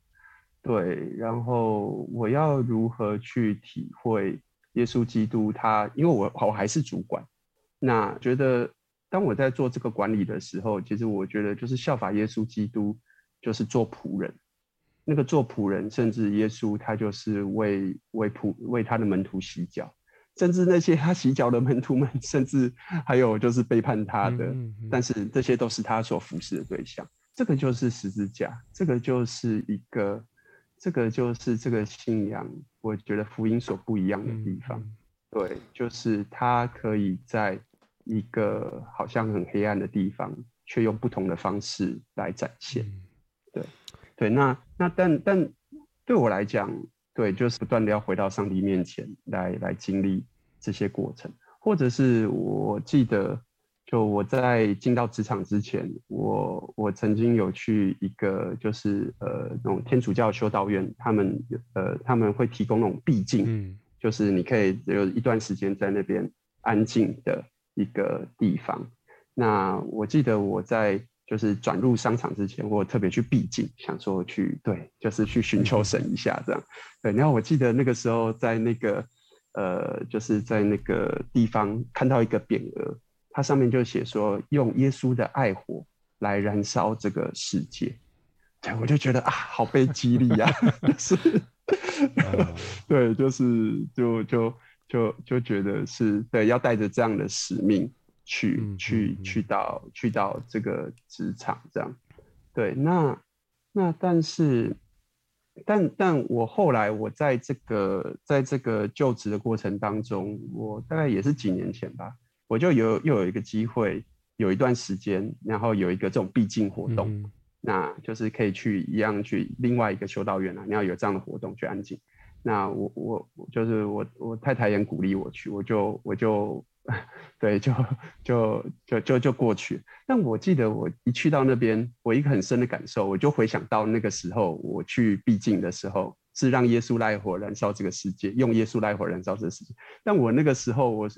对，然后我要如何去体会耶稣基督他，因为我我还是主管，那觉得。当我在做这个管理的时候，其实我觉得就是效法耶稣基督，就是做仆人。那个做仆人，甚至耶稣他就是为为仆为他的门徒洗脚，甚至那些他洗脚的门徒们，甚至还有就是背叛他的，嗯嗯嗯，但是这些都是他所服侍的对象。这个就是十字架，这个就是一个，这个就是这个信仰，我觉得福音所不一样的地方。对，就是他可以在。一个好像很黑暗的地方，却用不同的方式来展现。嗯、对，那那但但对我来讲，对，就是不断的要回到上帝面前来来经历这些过程，或者是我记得就我在进到职场之前，我我曾经有去一个就是呃那种天主教修道院，他们呃他们会提供那种闭境，嗯，就是你可以有一段时间在那边安静的一个地方。那我记得我在就是转入商场之前，我特别去避境，想说去对，就是去寻求神一下这样。对，然后我记得那个时候在那个呃就是在那个地方看到一个匾额。它上面就写说，用耶稣的爱火来燃烧这个世界，对，我就觉得啊，好被激励呀，[LAUGHS] 就是，[LAUGHS] 对，就是就就就就觉得是对，要带着这样的使命去去去到去到这个职场这样，对，那那但是但但我后来我在这个在这个就职的过程当中，我大概也是几年前吧。我就有又有一个机会，有一段时间，然后有一个这种必进活动，嗯、那就是可以去一样去另外一个修道院啊，你要有这样的活动去安静。那我我就是我我太太也鼓励我去，我就我就 [LAUGHS] 对就就就就就过去。但我记得我一去到那边，我一个很深的感受，我就回想到那个时候我去避静的时候，是让耶稣来火燃烧这个世界，用耶稣来火燃烧这个世界。但我那个时候我。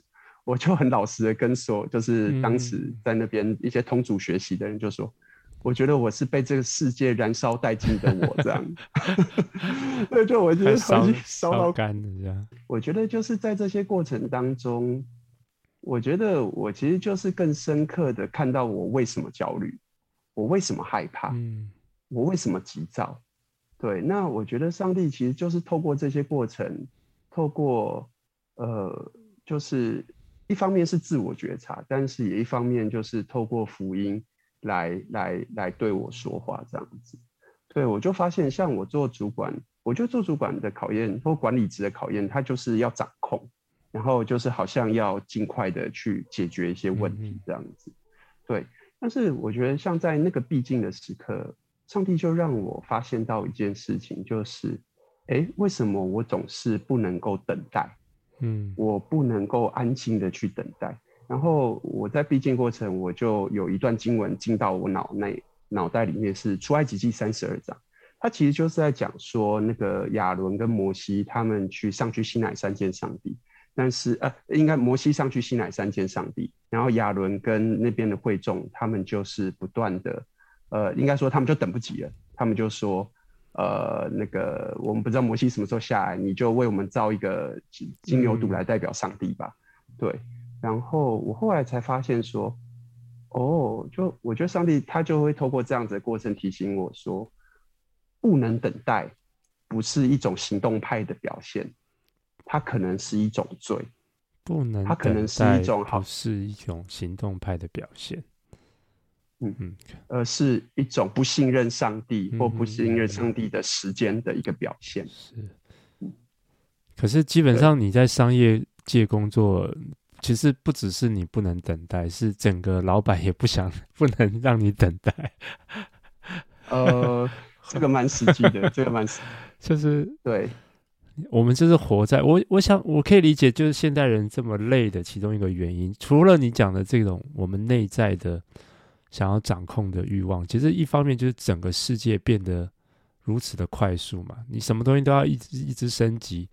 我就很老实的跟说，就是当时在那边一些同组学习的人就说，嗯、我觉得我是被这个世界燃烧殆尽的我这样 [LAUGHS] [LAUGHS] 对，就我觉得烧烧到干的这样。我觉得就是在这些过程当中，我觉得我其实就是更深刻的看到我为什么焦虑，我为什么害怕，嗯、我为什么急躁。对，那我觉得上帝其实就是透过这些过程，透过呃，就是。一方面是自我觉察，但是也一方面就是透过福音来来来对我说话这样子。对，我就发现，像我做主管，我觉得做主管的考验或管理职的考验，它就是要掌控，然后就是好像要尽快的去解决一些问题这样子。对，但是我觉得像在那个必经的时刻，上帝就让我发现到一件事情，就是，哎，为什么我总是不能够等待？嗯，我不能够安静的去等待。然后我在必经过程，我就有一段经文进到我脑内脑袋里面，是出埃及记三十二章。它其实就是在讲说，那个亚伦跟摩西他们去上去西乃山见上帝，但是呃，应该摩西上去西乃山见上帝，然后亚伦跟那边的会众，他们就是不断的，呃，应该说他们就等不及了，他们就说。呃，那个我们不知道摩西什么时候下来，你就为我们造一个金牛犊来代表上帝吧。嗯、对，然后我后来才发现说，哦，就我觉得上帝他就会透过这样子的过程提醒我说，不能等待，不是一种行动派的表现，它可能是一种罪。不能，它可能是一种好，是一种行动派的表现。嗯嗯，而是一种不信任上帝或不信任上帝的时间的一个表现。嗯、是，可是基本上你在商业界工作，其实不只是你不能等待，是整个老板也不想不能让你等待。呃，这个蛮实际的，这个蛮实，[LAUGHS] 就是对，我们就是活在我我想我可以理解，就是现代人这么累的其中一个原因，除了你讲的这种我们内在的。想要掌控的欲望，其实一方面就是整个世界变得如此的快速嘛，你什么东西都要一直一直升级。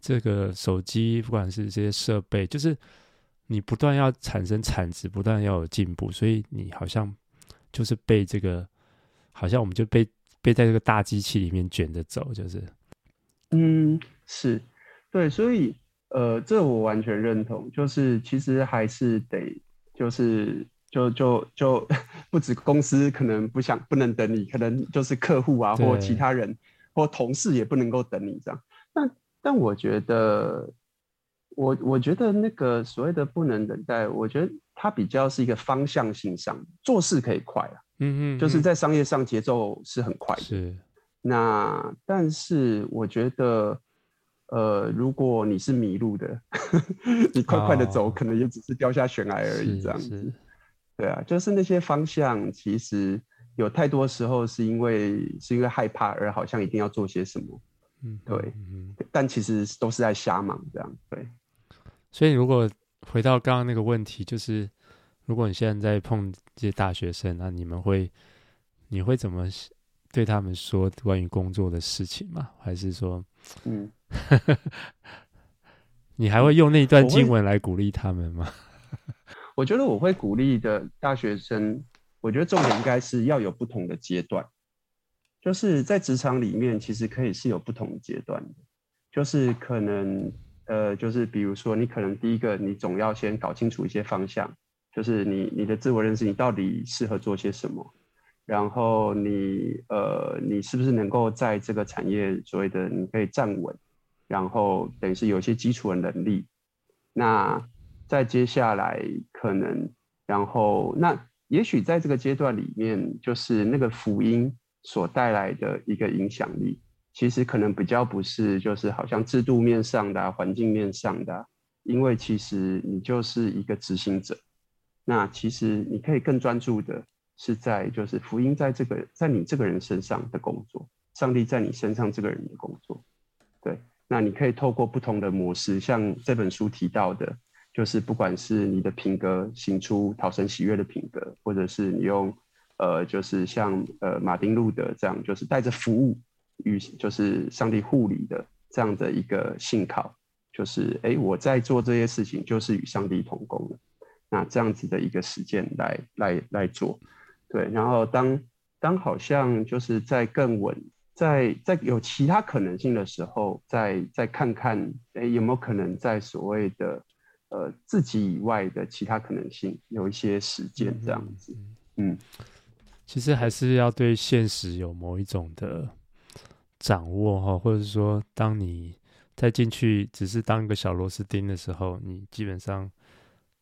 这个手机，不管是这些设备，就是你不断要产生产值，不断要有进步，所以你好像就是被这个，好像我们就被被在这个大机器里面卷着走，就是，嗯，是对，所以呃，这我完全认同，就是其实还是得就是。就就就不止公司可能不想不能等你，可能就是客户啊，或其他人或同事也不能够等你这样。但但我觉得，我我觉得那个所谓的不能等待，我觉得它比较是一个方向性上，做事可以快啊，嗯嗯，就是在商业上节奏是很快的。是。那但是我觉得，呃，如果你是迷路的，[LAUGHS] 你快快的走，可能也只是掉下悬崖而已，这样子。对啊，就是那些方向，其实有太多时候是因为是因为害怕而好像一定要做些什么，嗯，对，嗯，但其实都是在瞎忙这样，对。所以如果回到刚刚那个问题，就是如果你现在在碰这些大学生，那你们会，你会怎么对他们说关于工作的事情吗？还是说，嗯，[LAUGHS] 你还会用那段经文来鼓励他们吗？[LAUGHS] 我觉得我会鼓励的大学生，我觉得重点应该是要有不同的阶段，就是在职场里面，其实可以是有不同的阶段的，就是可能，呃，就是比如说，你可能第一个，你总要先搞清楚一些方向。就是你你的自我认识，你到底适合做些什么？然后你呃，你是不是能够在这个产业所谓的你可以站稳？然后等于是有一些基础的能力。那再接下来可能，然后那也许在这个阶段里面，就是那个福音所带来的一个影响力，其实可能比较不是就是好像制度面上的，环境面上的，因为其实你就是一个执行者。那其实你可以更专注的是在就是福音在这个在你这个人身上的工作，上帝在你身上这个人的工作，对。那你可以透过不同的模式，像这本书提到的，就是不管是你的品格行出讨神喜悦的品格，或者是你用呃就是像呃马丁路德这样，就是带着服务与就是上帝护理的这样的一个信靠，就是哎我在做这些事情就是与上帝同工的。那这样子的一个实践来来来做，对，然后当当好像就是在更稳，在在有其他可能性的时候，再再看看，哎，有没有可能在所谓的呃自己以外的其他可能性有一些实践这样子，嗯，其实还是要对现实有某一种的掌握哈，或者是说，当你再进去只是当一个小螺丝钉的时候，你基本上。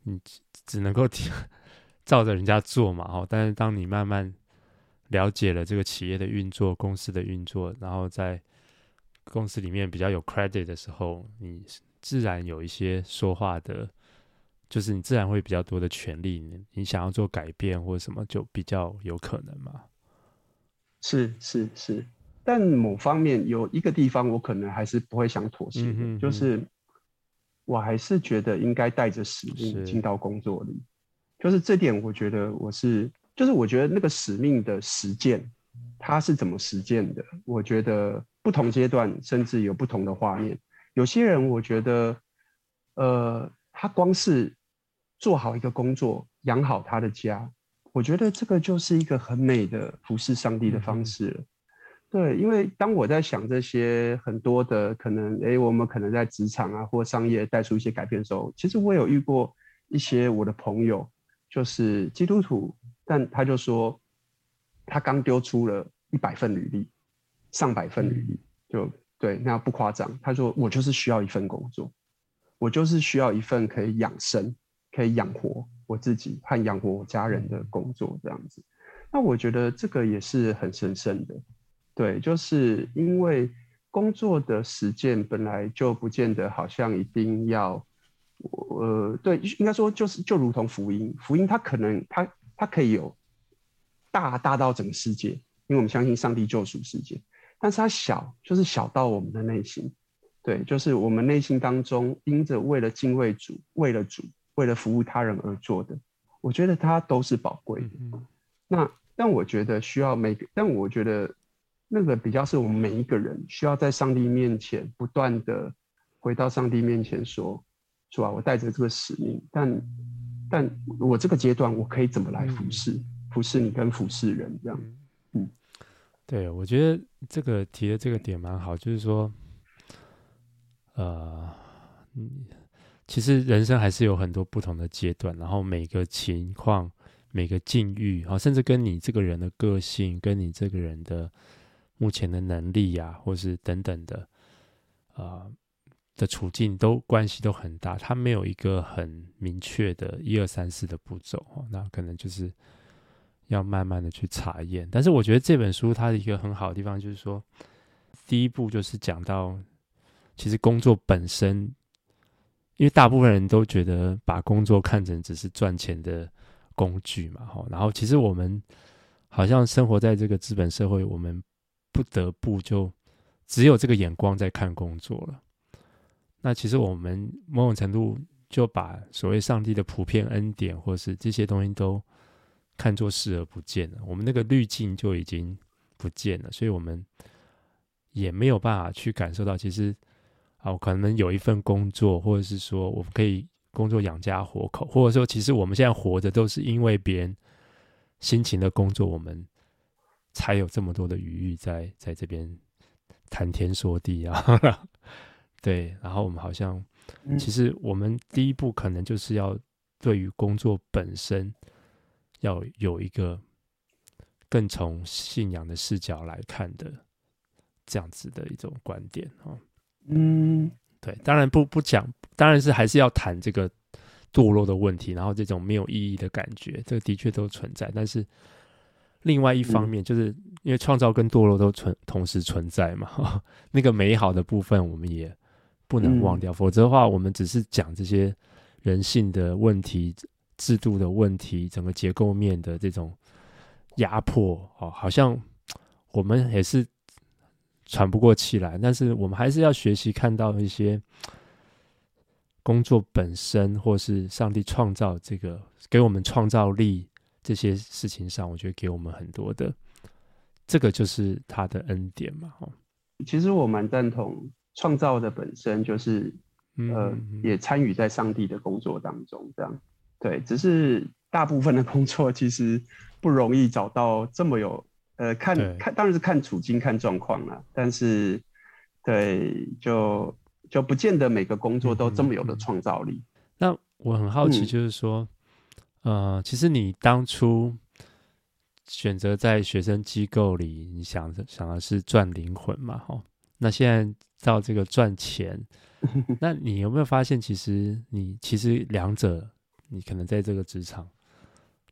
你只能够听 [LAUGHS] 照着人家做嘛，哈。但是当你慢慢了解了这个企业的运作、公司的运作，然后在公司里面比较有 credit 的时候，你自然有一些说话的，就是你自然会比较多的权利。你你想要做改变或者什么，就比较有可能嘛。是是是，但某方面有一个地方，我可能还是不会想妥协的，嗯哼哼，就是。我还是觉得应该带着使命进到工作里，是就是这点，我觉得我是，就是我觉得那个使命的实践，它是怎么实践的？我觉得不同阶段甚至有不同的画面。有些人我觉得，呃，他光是做好一个工作，养好他的家，我觉得这个就是一个很美的服侍上帝的方式了。嗯对，因为当我在想这些很多的可能，哎，我们可能在职场啊或商业带出一些改变的时候，其实我有遇过一些我的朋友，就是基督徒，但他就说，他刚丢出了一百份履历，上百份履历，就对，那不夸张。他说我就是需要一份工作，我就是需要一份可以养生、可以养活我自己和养活我家人的工作这样子。那我觉得这个也是很神圣的。对，就是因为工作的实践本来就不见得好像一定要，呃，对，应该说就是就如同福音，福音它可能它它可以有大大到整个世界，因为我们相信上帝救赎世界，但是它小就是小到我们的内心，对，就是我们内心当中因着为了敬畏主，为了主，为了服务他人而做的，我觉得它都是宝贵的。嗯、那但我觉得需要每个，但我觉得。那个比较是我们每一个人需要在上帝面前不断的回到上帝面前说，是吧？我带着这个使命，但但我这个阶段我可以怎么来服侍，服侍你跟服侍人这样？嗯，对，我觉得这个提的这个点蛮好，就是说，呃，嗯，其实人生还是有很多不同的阶段，然后每个情况、每个境遇啊，甚至跟你这个人的个性，跟你这个人的。目前的能力呀、啊，或是等等的，啊、呃、的处境都关系都很大，它没有一个很明确的一二三四的步骤，那可能就是要慢慢的去查验。但是我觉得这本书它的一个很好的地方就是说，第一步就是讲到，其实工作本身，因为大部分人都觉得把工作看成只是赚钱的工具嘛，哈，然后其实我们好像生活在这个资本社会，我们。不得不就只有这个眼光在看工作了。那其实我们某种程度就把所谓上帝的普遍恩典，或是这些东西都看作视而不见了，我们那个滤镜就已经不见了，所以我们也没有办法去感受到，其实啊，我可能有一份工作，或者是说我们可以工作养家活口，或者说其实我们现在活着都是因为别人辛勤的工作，我们才有这么多的余裕在在这边谈天说地啊。[LAUGHS] 对，然后我们好像，其实我们第一步可能就是要对于工作本身要有一个更从信仰的视角来看的这样子的一种观点哦。嗯，对，当然不不讲，当然是还是要谈这个堕落的问题，然后这种没有意义的感觉，这个的确都存在。但是另外一方面，就是因为创造跟堕落都存同时存在嘛，[LAUGHS] 那个美好的部分我们也。不能忘掉，否则的话，我们只是讲这些人性的问题、制度的问题、整个结构面的这种压迫，哦，好像我们也是喘不过气来。但是我们还是要学习看到一些工作本身，或是上帝创造这个给我们创造力这些事情上，我觉得给我们很多的，这个就是他的恩典嘛。哦，其实我蛮赞同。创造的本身就是，呃，也参与在上帝的工作当中，这样，对，只是大部分的工作其实不容易找到这么有，呃，看看当然是看处境看状况啦，但是，对，就就不见得每个工作都这么有的创造力。那我很好奇，就是说，嗯、呃，其实你当初选择在学生机构里，你想的想的是赚灵魂嘛？哈，那现在。到这个赚钱，[LAUGHS] 那你有没有发现，其实你其实两者，你可能在这个职场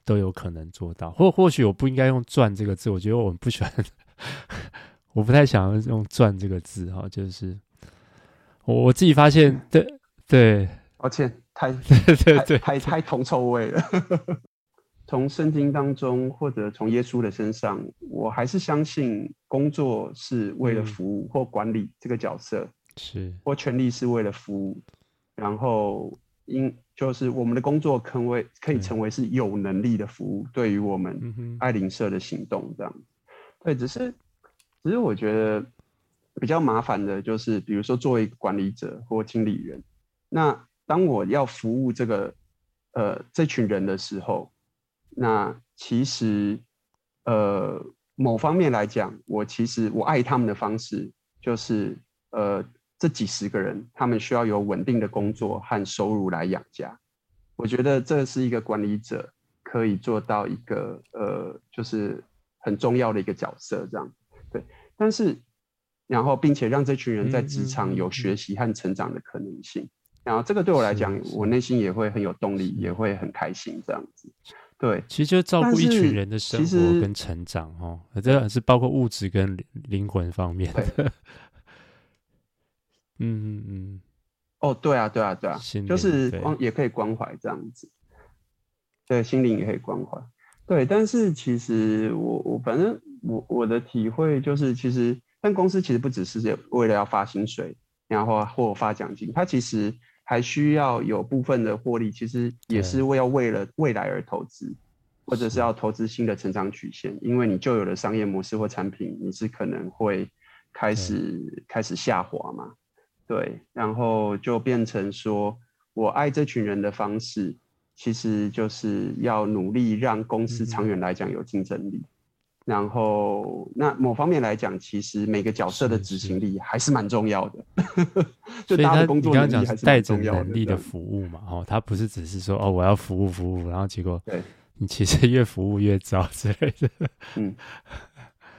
都有可能做到，或或许我不应该用“赚”这个字，我觉得我们不喜欢，[LAUGHS] 我不太想要用“赚”这个字哈，就是我我自己发现，[LAUGHS] 对对，抱歉，太对对对，太太铜臭味了。从圣经当中，或者从耶稣的身上，我还是相信工作是为了服务或管理这个角色，是或权力是为了服务，然后因就是我们的工作可为可以成为是有能力的服务，对于我们爱邻舍的行动这样。对，只是只是我觉得比较麻烦的就是，比如说作为管理者或经理人，那当我要服务这个呃这群人的时候。那其实，呃，某方面来讲，我其实我爱他们的方式就是，呃，这几十个人，他们需要有稳定的工作和收入来养家。我觉得这是一个管理者可以做到一个，呃，就是很重要的一个角色，这样。对，但是，然后并且让这群人在职场有学习和成长的可能性。然后这个对我来讲，我内心也会很有动力，也会很开心，这样子。对，其实就是照顾一群人的生活跟成长哦，这是包括物质跟灵魂方面的。嗯嗯嗯。哦，对啊，对啊，对啊，就是关也可以关怀这样子。对，心灵也可以关怀。对，但是其实我我反正我我的体会就是，其实但公司其实不只是为了要发薪水，然后或发奖金，它其实。还需要有部分的获利，其实也是为要为了未来而投资，或者是要投资新的成长曲线，因为你旧有的商业模式或产品，你是可能会开始开始下滑嘛，对，然后就变成说我爱这群人的方式，其实就是要努力让公司长远来讲有竞争力。然后，那某方面来讲，其实每个角色的执行力还是蛮重要的。[LAUGHS] 就大家的工作能力还是蛮重要的。带着能力的服务嘛，哦，他不是只是说哦，我要服务服务，然后结果对你其实越服务越糟之类的。嗯，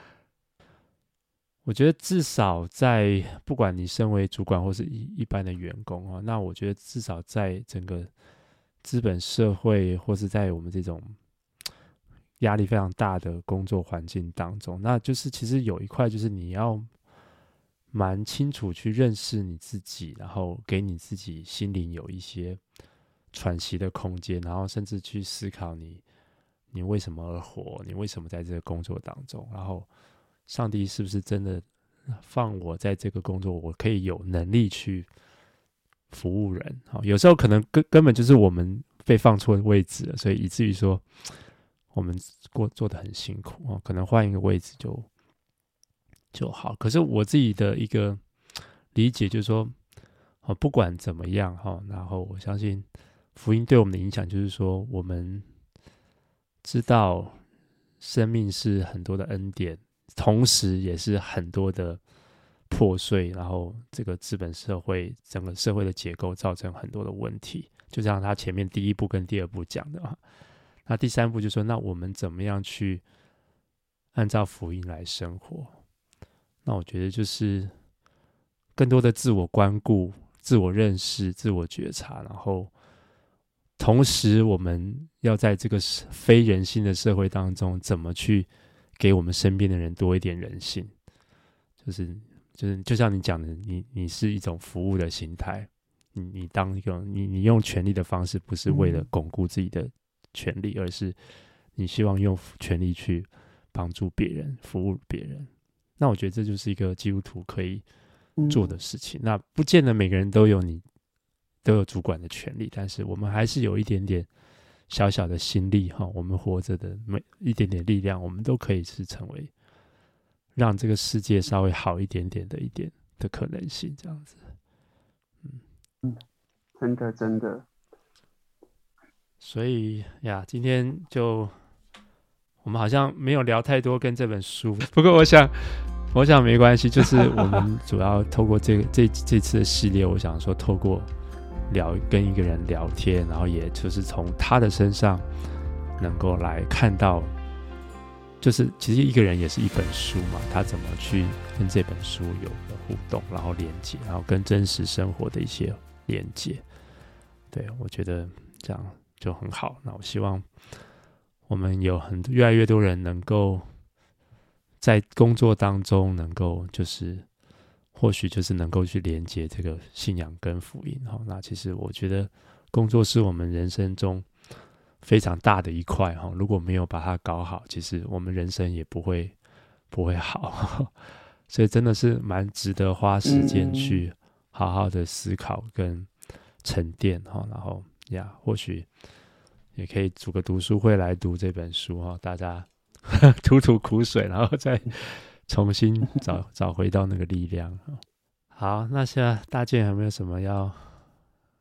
[LAUGHS] 我觉得至少在不管你身为主管或是一一般的员工啊，那我觉得至少在整个资本社会或是在我们这种。压力非常大的工作环境当中，那就是其实有一块就是你要蛮清楚去认识你自己，然后给你自己心灵有一些喘息的空间，然后甚至去思考你你为什么而活，你为什么在这个工作当中，然后上帝是不是真的放我在这个工作，我可以有能力去服务人。好，有时候可能根根本就是我们被放错位置了，所以以至于说我们过做的很辛苦哦。可能换一个位置就就好。可是我自己的一个理解就是说，哦，不管怎么样哈，然后我相信福音对我们的影响就是说，我们知道生命是很多的恩典。同时，也是很多的破碎，然后这个资本社会整个社会的结构造成很多的问题，就像他前面第一步跟第二步讲的啊，那第三步就说，那我们怎么样去按照福音来生活？那我觉得就是更多的自我关顾、自我认识、自我觉察，然后同时我们要在这个非人性的社会当中，怎么去？给我们身边的人多一点人性，就是就是就像你讲的，你你是一种服务的心态，你你当一个你你用权力的方式，不是为了巩固自己的权利，而是你希望用权力去帮助别人、服务别人。那我觉得这就是一个基督徒可以做的事情。那不见得每个人都有你都有主管的权利，但是我们还是有一点点。小小的心力哈，我们活着的每一点点力量，我们都可以是成为让这个世界稍微好一点点的一点的可能性，这样子。嗯嗯，真的真的。所以呀，今天就我们好像没有聊太多跟这本书，[LAUGHS] 不过我想，我想没关系，就是我们主要透过这个这这次的系列，我想说透过。聊跟一个人聊天，然后也就是从他的身上能够来看到，就是其实一个人也是一本书嘛，他怎么去跟这本书有个互动，然后连接，然后跟真实生活的一些连接。对，我觉得这样就很好。那我希望我们有很多越来越多人能够在工作当中能够就是。或许就是能够去连接这个信仰跟福音哈。那其实我觉得工作是我们人生中非常大的一块哈。如果没有把它搞好，其实我们人生也不会不会好。所以真的是蛮值得花时间去好好的思考跟沉淀哈。然后呀，或许也可以组个读书会来读这本书哈。大家 [LAUGHS] 吐吐苦水，然后再。重新找找回到那个力量。好，那现在大健有没有什么要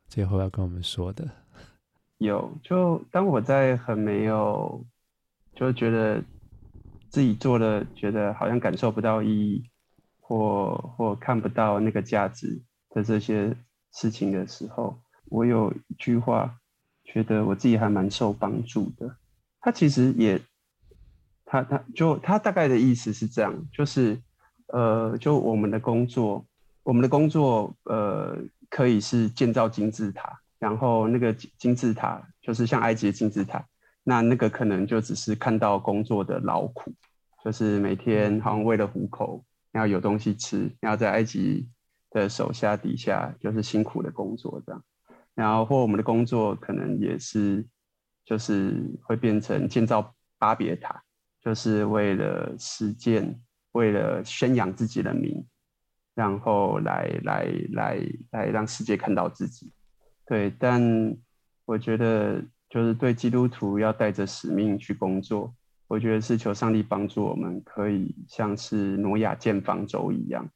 最后要跟我们说的？有，就当我在很没有，就觉得自己做的觉得好像感受不到意义，或或看不到那个价值的这些事情的时候，我有一句话，觉得我自己还蛮受帮助的。他其实也。他他就他大概的意思是这样，就是，呃，就我们的工作，我们的工作，呃，可以是建造金字塔，然后那个金字塔就是像埃及的金字塔，那那个可能就只是看到工作的劳苦，就是每天好像为了糊口，要有东西吃，要在埃及的手下底下就是辛苦的工作这样，然后或我们的工作可能也是，就是会变成建造巴别塔。就是为了实践，为了宣扬自己的名，然后来来来来让世界看到自己。对，但我觉得就是对基督徒要带着使命去工作，我觉得是求上帝帮助我们，可以像是挪亚建方舟一样，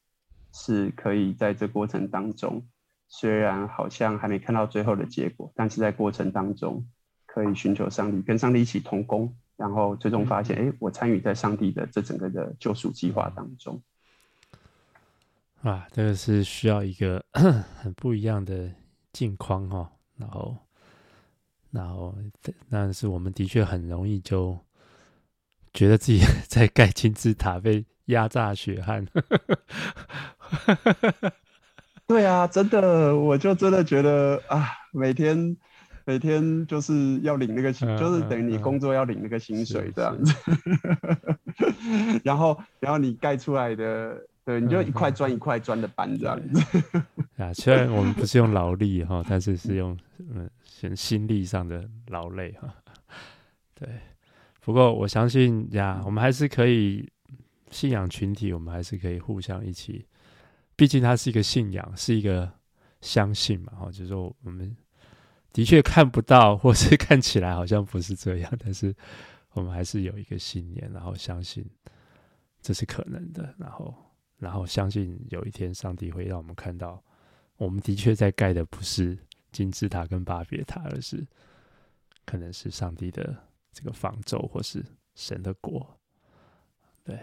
是可以在这过程当中，虽然好像还没看到最后的结果，但是在过程当中可以寻求上帝，跟上帝一起同工。然后最终发现，哎，我参与在上帝的这整个的救赎计划当中。啊，这个是需要一个 [CLEARS THROAT] 很不一样的境况哈。然后，然后，但是我们的确很容易就觉得自己 [LAUGHS] 在盖金字塔，被压榨血汗。[LAUGHS] 对啊，真的，我就真的觉得啊，每天。每天就是要领那个薪，嗯、就是等于你工作要领那个薪水这样子。[LAUGHS] 然后，然后你盖出来的，对，你就一块砖一块砖的搬这样子。[LAUGHS] 啊，虽然我们不是用劳力哈，但是是用嗯，心力上的劳累哈。对，不过我相信呀，我们还是可以信仰群体，我们还是可以互相一起。毕竟它是一个信仰，是一个。相信嘛，哈，就是说我们的确看不到，[LAUGHS] 或是看起来好像不是这样，但是我们还是有一个信念，然后相信这是可能的，然后然后相信有一天上帝会让我们看到，我们的确在盖的不是金字塔跟巴别塔，而是可能是上帝的这个方舟，或是神的国，对。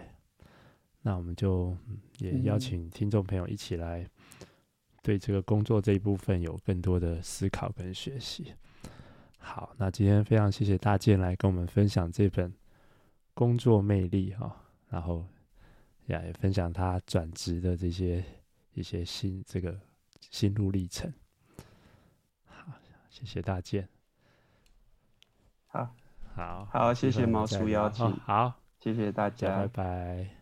那我们就也邀请听众朋友一起来对这个工作这一部分有更多的思考跟学习。好，那今天非常谢谢大健来跟我们分享这本《工作魅力》哈，然后也分享他转职的这些一些心这个心路历程。好，谢谢大健。好，好，好，谢谢毛叔邀请。好，谢谢大家，拜拜。